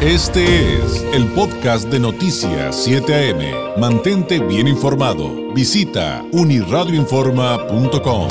Este es el podcast de Noticias 7 AM. Mantente bien informado. Visita uniradioinforma.com.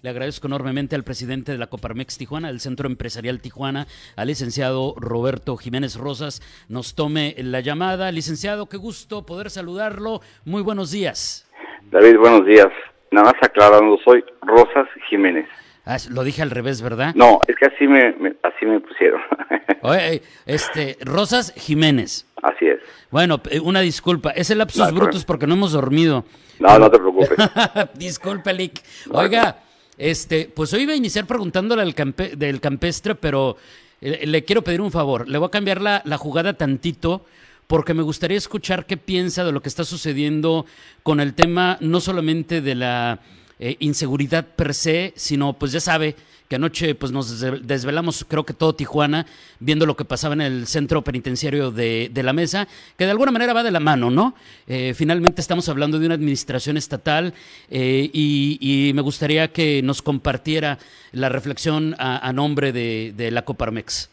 Le agradezco enormemente al presidente de la Coparmex Tijuana, del Centro Empresarial Tijuana, al licenciado Roberto Jiménez Rosas, nos tome la llamada. Licenciado, qué gusto poder saludarlo. Muy buenos días. David, buenos días. Nada más aclarando, soy Rosas Jiménez. Ah, lo dije al revés, ¿verdad? No, es que así me, así me pusieron. Oye, este, Rosas Jiménez. Así es. Bueno, eh, una disculpa. Es el lapsus brutus porque no hemos dormido. No, no te preocupes. Disculpe, Lick. Oiga, este, pues hoy iba a iniciar preguntándole al del campestre, pero eh, le quiero pedir un favor. Le voy a cambiar la, la jugada tantito porque me gustaría escuchar qué piensa de lo que está sucediendo con el tema no solamente de la eh, inseguridad per se, sino pues ya sabe que anoche pues nos desvelamos, creo que todo Tijuana, viendo lo que pasaba en el centro penitenciario de, la mesa, que de alguna manera va de la mano, ¿no? Eh, finalmente estamos hablando de una administración estatal eh, y, me gustaría que nos compartiera la reflexión a, nombre de, de, la Coparmex.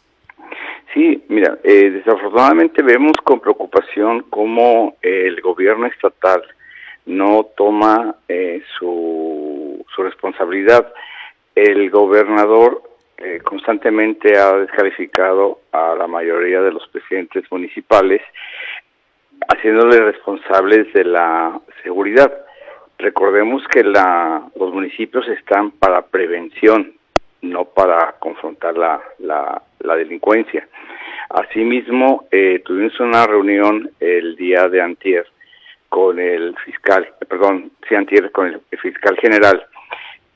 Sí, mira, desafortunadamente vemos con preocupación cómo el gobierno estatal no toma eh, su, su, responsabilidad. El gobernador eh, constantemente ha descalificado a la mayoría de los presidentes municipales, haciéndole responsables de la seguridad. Recordemos que la, los municipios están para prevención, no para confrontar la, la, la delincuencia. Asimismo, eh, tuvimos una reunión el día de antier con el fiscal, perdón, antier con el fiscal general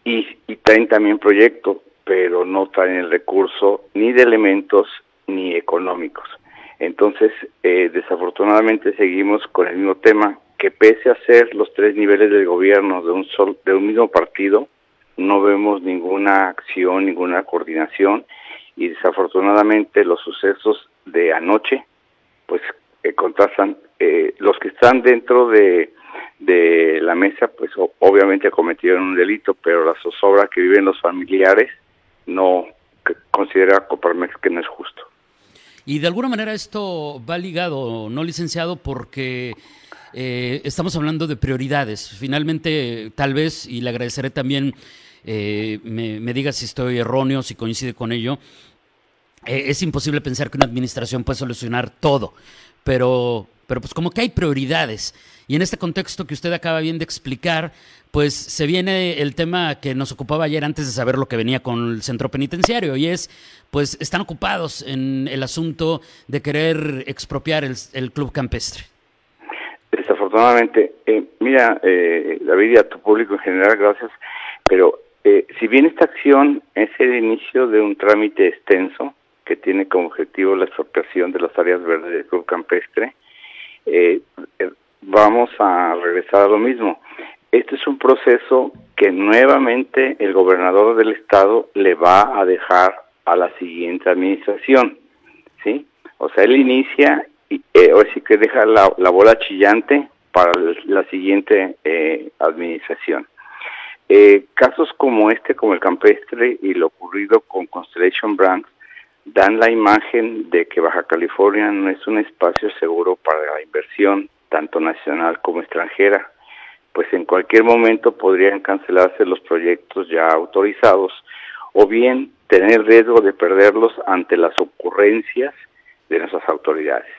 y, y traen también proyecto, pero no traen el recurso ni de elementos ni económicos. Entonces, eh, desafortunadamente seguimos con el mismo tema, que pese a ser los tres niveles del gobierno de un, sol, de un mismo partido, no vemos ninguna acción, ninguna coordinación y desafortunadamente los sucesos de anoche, pues eh, contrastan eh, los que están dentro de, la mesa, pues obviamente cometieron un delito, pero la zozobra que viven los familiares no considera Coparmex que no es justo. Y de alguna manera esto va ligado, no licenciado, porque eh, estamos hablando de prioridades. Finalmente, tal vez, y le agradeceré también, eh, me, diga si estoy erróneo, si coincide con ello, es imposible pensar que una administración puede solucionar todo, pero pero pues como que hay prioridades. Y en este contexto que usted acaba bien de explicar, pues se viene el tema que nos ocupaba ayer antes de saber lo que venía con el centro penitenciario y es, pues están ocupados en el asunto de querer expropiar el, club campestre. Desafortunadamente, eh, mira, eh, David y a tu público en general, gracias, pero eh, si bien esta acción es el inicio de un trámite extenso que tiene como objetivo la expropiación de las áreas verdes del club campestre, eh, eh, vamos a regresar a lo mismo. Este es un proceso que nuevamente el gobernador del estado le va a dejar a la siguiente administración, ¿sí? O sea, él inicia y eh, o sí que deja la, bola chillante para la siguiente eh, administración. Casos como este, como el campestre y lo ocurrido con Constellation Brands, dan la imagen de que Baja California no es un espacio seguro para la inversión, tanto nacional como extranjera, pues en cualquier momento podrían cancelarse los proyectos ya autorizados o bien tener riesgo de perderlos ante las ocurrencias de nuestras autoridades.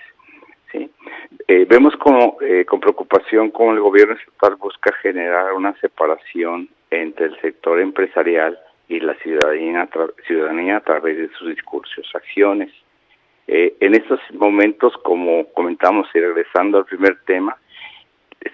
Eh, vemos como, eh, con preocupación cómo el gobierno estatal busca generar una separación entre el sector empresarial y la ciudadanía, ciudadanía a través de sus discursos, acciones. Eh, en estos momentos, como comentamos y regresando al primer tema,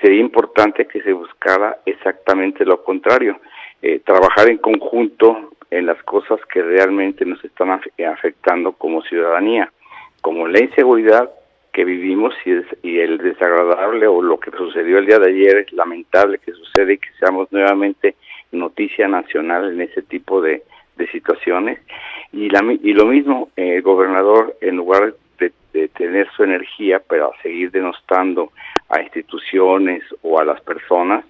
sería importante que se buscara exactamente lo contrario, eh, trabajar en conjunto en las cosas que realmente nos están afectando como ciudadanía, como la inseguridad que vivimos y, y el desagradable o lo que sucedió el día de ayer es lamentable que sucede y que seamos nuevamente noticia nacional en ese tipo de, situaciones. Y, la, y lo mismo, el gobernador, en lugar de, tener su energía para seguir denostando a instituciones o a las personas,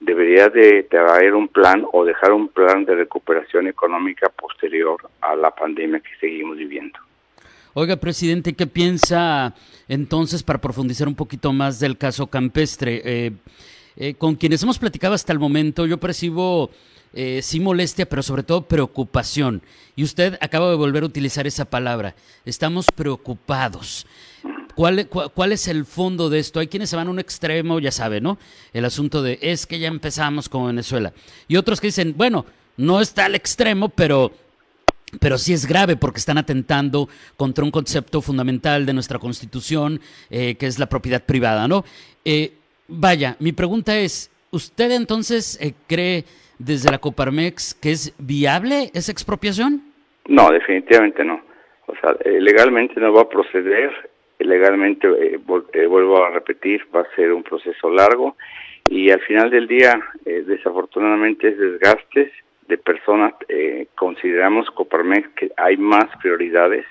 debería de traer un plan o dejar un plan de recuperación económica posterior a la pandemia que seguimos viviendo. Oiga, presidente, ¿qué piensa entonces para profundizar un poquito más del caso campestre? Eh, eh, con quienes hemos platicado hasta el momento, yo percibo eh, sí molestia, pero sobre todo preocupación. Y usted acaba de volver a utilizar esa palabra. Estamos preocupados. ¿Cuál, es el fondo de esto? Hay quienes se van a un extremo, ya sabe, ¿no? El asunto de es que ya empezamos con Venezuela. Y otros que dicen, bueno, no está al extremo, pero, pero sí es grave porque están atentando contra un concepto fundamental de nuestra Constitución, eh, que es la propiedad privada, ¿no? Eh, vaya, mi pregunta es, ¿usted entonces eh, cree desde la Coparmex que es viable esa expropiación? No, definitivamente no. O sea, legalmente no va a proceder legalmente, eh, eh, vuelvo a repetir, va a ser un proceso largo y al final del día, eh, desafortunadamente, es desgastes de personas. consideramos, Coparmex, que hay más prioridades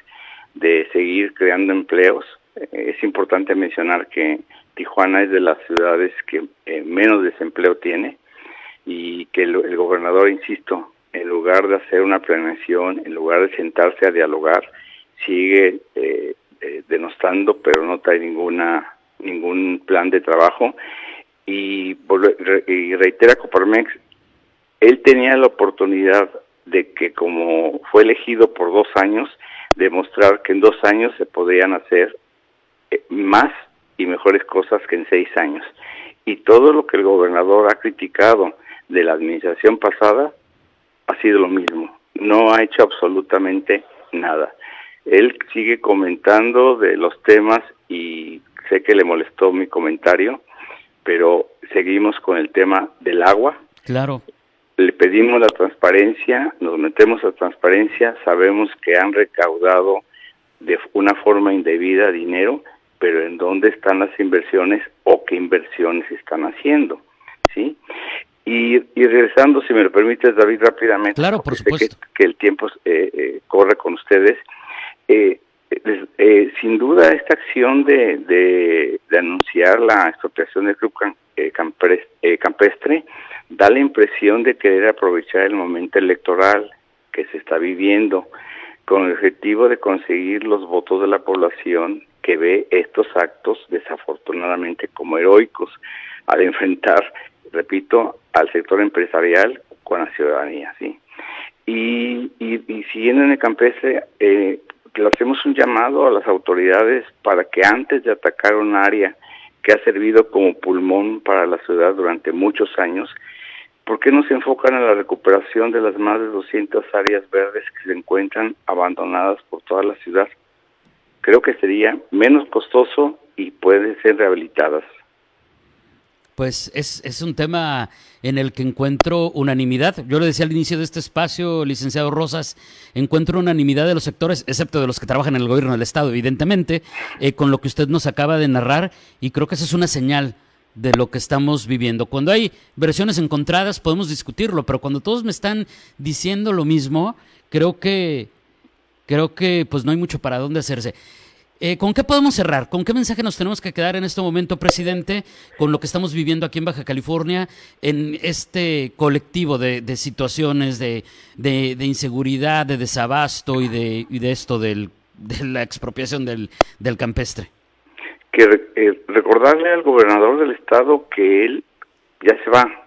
de seguir creando empleos. Es importante mencionar que Tijuana es de las ciudades que menos desempleo tiene y que el, gobernador, insisto, en lugar de hacer una planeación, en lugar de sentarse a dialogar, sigue eh, eh, denostando, pero no trae ninguna ningún plan de trabajo. Y, y reitera Coparmex, él tenía la oportunidad de que como fue elegido por dos años, demostrar que en dos años se podían hacer eh, más y mejores cosas que en seis años. Y todo lo que el gobernador ha criticado de la administración pasada ha sido lo mismo. No ha hecho absolutamente nada. Él sigue comentando de los temas y sé que le molestó mi comentario, pero seguimos con el tema del agua. Claro. Le pedimos la transparencia, nos metemos a transparencia, sabemos que han recaudado de una forma indebida dinero, pero en dónde están las inversiones o qué inversiones están haciendo, ¿sí? Y, regresando, si me lo permites, David, rápidamente, claro, por supuesto. que, el tiempo eh, eh, corre con ustedes, eh, eh, sin duda esta acción de, de, anunciar la expropiación del club eh, eh, campestre da la impresión de querer aprovechar el momento electoral que se está viviendo con el objetivo de conseguir los votos de la población que ve estos actos desafortunadamente como heroicos al enfrentar, repito, al sector empresarial con la ciudadanía, sí. Y, y, siguiendo en el campestre, eh, le hacemos un llamado a las autoridades para que antes de atacar un área que ha servido como pulmón para la ciudad durante muchos años, ¿por qué no se enfocan en la recuperación de las más de 200 áreas verdes que se encuentran abandonadas por toda la ciudad? Creo que sería menos costoso y pueden ser rehabilitadas pues es, es, un tema en el que encuentro unanimidad. Yo le decía al inicio de este espacio, licenciado Rosas, encuentro unanimidad de los sectores, excepto de los que trabajan en el gobierno del Estado, evidentemente, eh, con lo que usted nos acaba de narrar, y creo que esa es una señal de lo que estamos viviendo. Cuando hay versiones encontradas podemos discutirlo, pero cuando todos me están diciendo lo mismo, creo que creo que pues no hay mucho para dónde hacerse. Eh, ¿Con qué podemos cerrar? ¿Con qué mensaje nos tenemos que quedar en este momento, presidente, con lo que estamos viviendo aquí en Baja California, en este colectivo de, situaciones de, inseguridad, de desabasto y de, de esto del, de la expropiación del, campestre? Que eh, recordarle al gobernador del estado que él ya se va.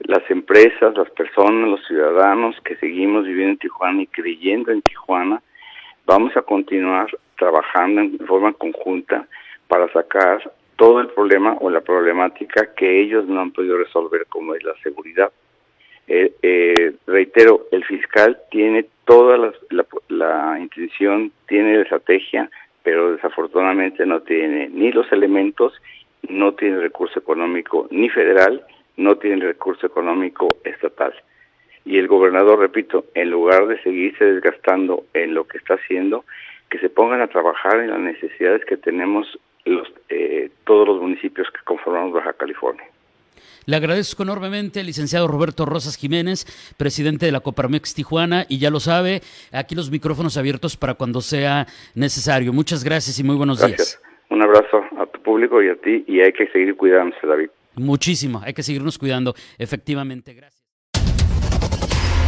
Las empresas, las personas, los ciudadanos que seguimos viviendo en Tijuana y creyendo en Tijuana, vamos a continuar trabajando en forma conjunta para sacar todo el problema o la problemática que ellos no han podido resolver, como es la seguridad. Eh, eh, reitero, el fiscal tiene toda la, la, intención, tiene la estrategia, no tiene ni los elementos, no tiene recurso económico ni federal, no tiene recurso económico estatal. Y el gobernador, repito, en lugar de seguirse desgastando en lo que está haciendo, que se pongan a trabajar en las necesidades que tenemos los, eh, todos los municipios que conformamos Baja California. Le agradezco enormemente al licenciado Roberto Rosas Jiménez, presidente de la Coparmex Tijuana, y ya lo sabe, aquí los micrófonos abiertos para cuando sea necesario. Muchas gracias y muy buenos gracias. días. Un abrazo a tu público y a ti, y hay que seguir cuidándose, David. Muchísimo, hay que seguirnos cuidando, efectivamente. Gracias.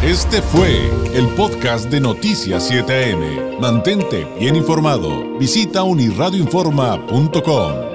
Este fue el podcast de Noticias 7am. Mantente bien informado. Visita unirradioinforma.com.